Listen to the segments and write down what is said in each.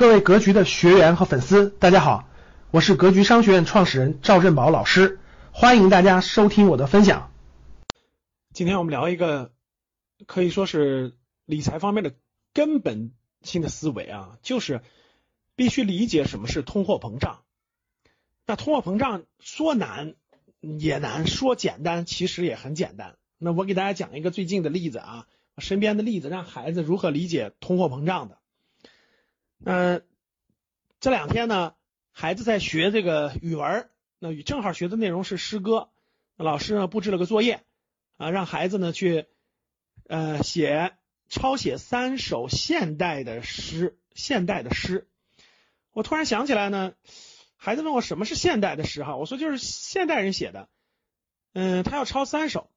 各位格局的学员和粉丝，大家好，我是格局商学院创始人赵振宝老师，欢迎大家收听我的分享。今天我们聊一个可以说是理财方面的根本性的思维啊，就是必须理解什么是通货膨胀。那通货膨胀说难也难，说简单其实也很简单。那我给大家讲一个最近的例子啊，身边的例子，让孩子如何理解通货膨胀的。嗯，这两天呢，孩子在学这个语文，那正好学的内容是诗歌，老师呢布置了个作业啊，让孩子呢去呃写抄写三首现代的诗，现代的诗。我突然想起来呢，孩子问我什么是现代的诗哈，我说就是现代人写的，嗯，他要抄三首。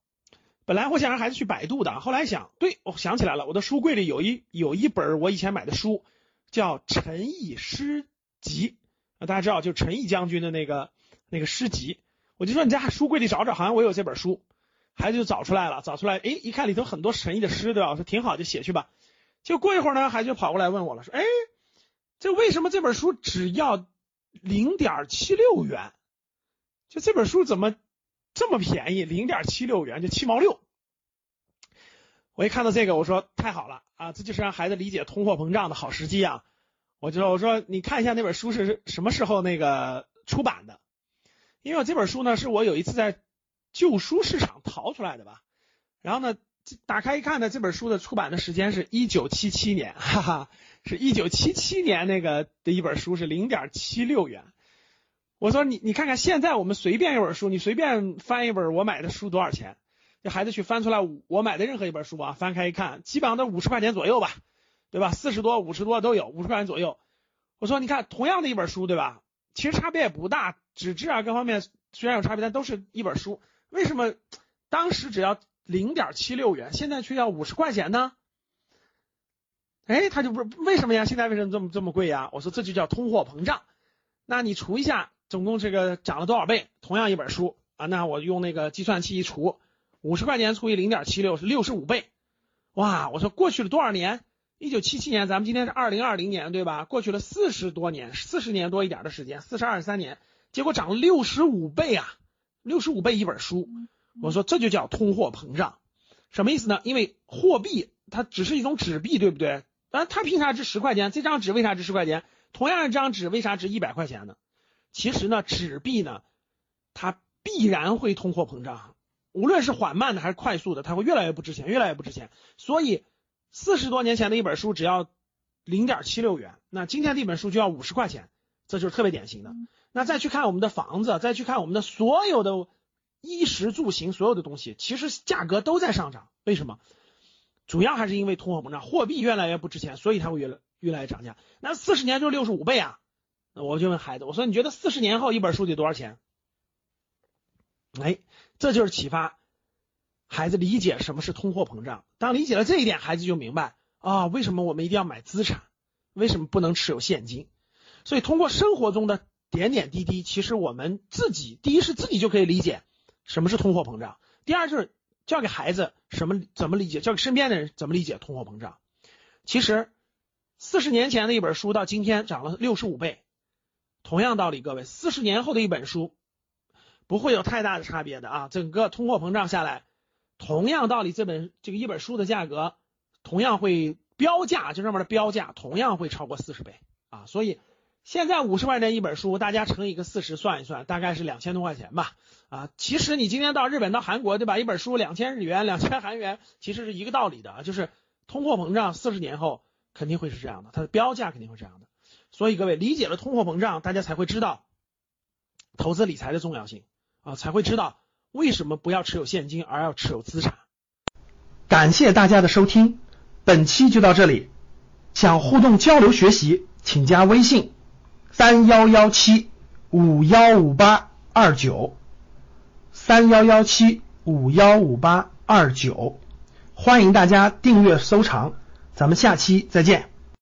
本来我想让孩子去百度的，后来想，对我想起来了，我的书柜里有一有一本我以前买的书。叫《陈毅诗集》啊，大家知道，就陈毅将军的那个那个诗集。我就说你家书柜里找找，好像我有这本书。孩子就找出来了，找出来，哎，一看里头很多陈毅的诗，对吧？我说挺好，就写去吧。就过一会儿呢，孩子就跑过来问我了，说，哎，这为什么这本书只要零点七六元？就这本书怎么这么便宜？零点七六元，就七毛六。我一看到这个，我说太好了啊，这就是让孩子理解通货膨胀的好时机啊！我就说，我说你看一下那本书是什么时候那个出版的？因为我这本书呢，是我有一次在旧书市场淘出来的吧。然后呢，打开一看呢，这本书的出版的时间是一九七七年，哈哈，是一九七七年那个的一本书是零点七六元。我说你你看看现在我们随便一本书，你随便翻一本我买的书多少钱？这孩子去翻出来我买的任何一本书啊，翻开一看，基本上都五十块钱左右吧，对吧？四十多、五十多都有，五十块钱左右。我说你看，同样的一本书，对吧？其实差别也不大，纸质啊各方面虽然有差别，但都是一本书。为什么当时只要零点七六元，现在却要五十块钱呢？哎，他就不为什么呀？现在为什么这么这么贵呀？我说这就叫通货膨胀。那你除一下，总共这个涨了多少倍？同样一本书啊，那我用那个计算器一除。五十块钱除以零点七六是六十五倍，哇！我说过去了多少年？一九七七年，咱们今天是二零二零年，对吧？过去了四十多年，四十年多一点的时间，四十二三年，结果涨了六十五倍啊！六十五倍一本书，我说这就叫通货膨胀，什么意思呢？因为货币它只是一种纸币，对不对？啊，它凭啥值十块钱？这张纸为啥值十块钱？同样一张纸为啥值一百块钱呢？其实呢，纸币呢，它必然会通货膨胀。无论是缓慢的还是快速的，它会越来越不值钱，越来越不值钱。所以四十多年前的一本书只要零点七六元，那今天这本书就要五十块钱，这就是特别典型的。那再去看我们的房子，再去看我们的所有的衣食住行，所有的东西，其实价格都在上涨。为什么？主要还是因为通货膨胀，货币越来越不值钱，所以它会越来越来越涨价。那四十年就是六十五倍啊！那我就问孩子，我说你觉得四十年后一本书得多少钱？哎，这就是启发孩子理解什么是通货膨胀。当理解了这一点，孩子就明白啊，为什么我们一定要买资产，为什么不能持有现金。所以，通过生活中的点点滴滴，其实我们自己第一是自己就可以理解什么是通货膨胀；第二就是教给孩子什么怎么理解，教给身边的人怎么理解通货膨胀。其实，四十年前的一本书到今天涨了六十五倍，同样道理，各位，四十年后的一本书。不会有太大的差别的啊，整个通货膨胀下来，同样道理，这本这个一本书的价格同样会标价，就上面的标价同样会超过四十倍啊，所以现在五十块钱一本书，大家乘一个四十算一算，大概是两千多块钱吧。啊，其实你今天到日本到韩国对吧，一本书两千日元两千韩元，其实是一个道理的啊，就是通货膨胀四十年后肯定会是这样的，它的标价肯定会这样的，所以各位理解了通货膨胀，大家才会知道投资理财的重要性。啊，才会知道为什么不要持有现金，而要持有资产。感谢大家的收听，本期就到这里。想互动交流学习，请加微信三幺幺七五幺五八二九三幺幺七五幺五八二九，欢迎大家订阅收藏，咱们下期再见。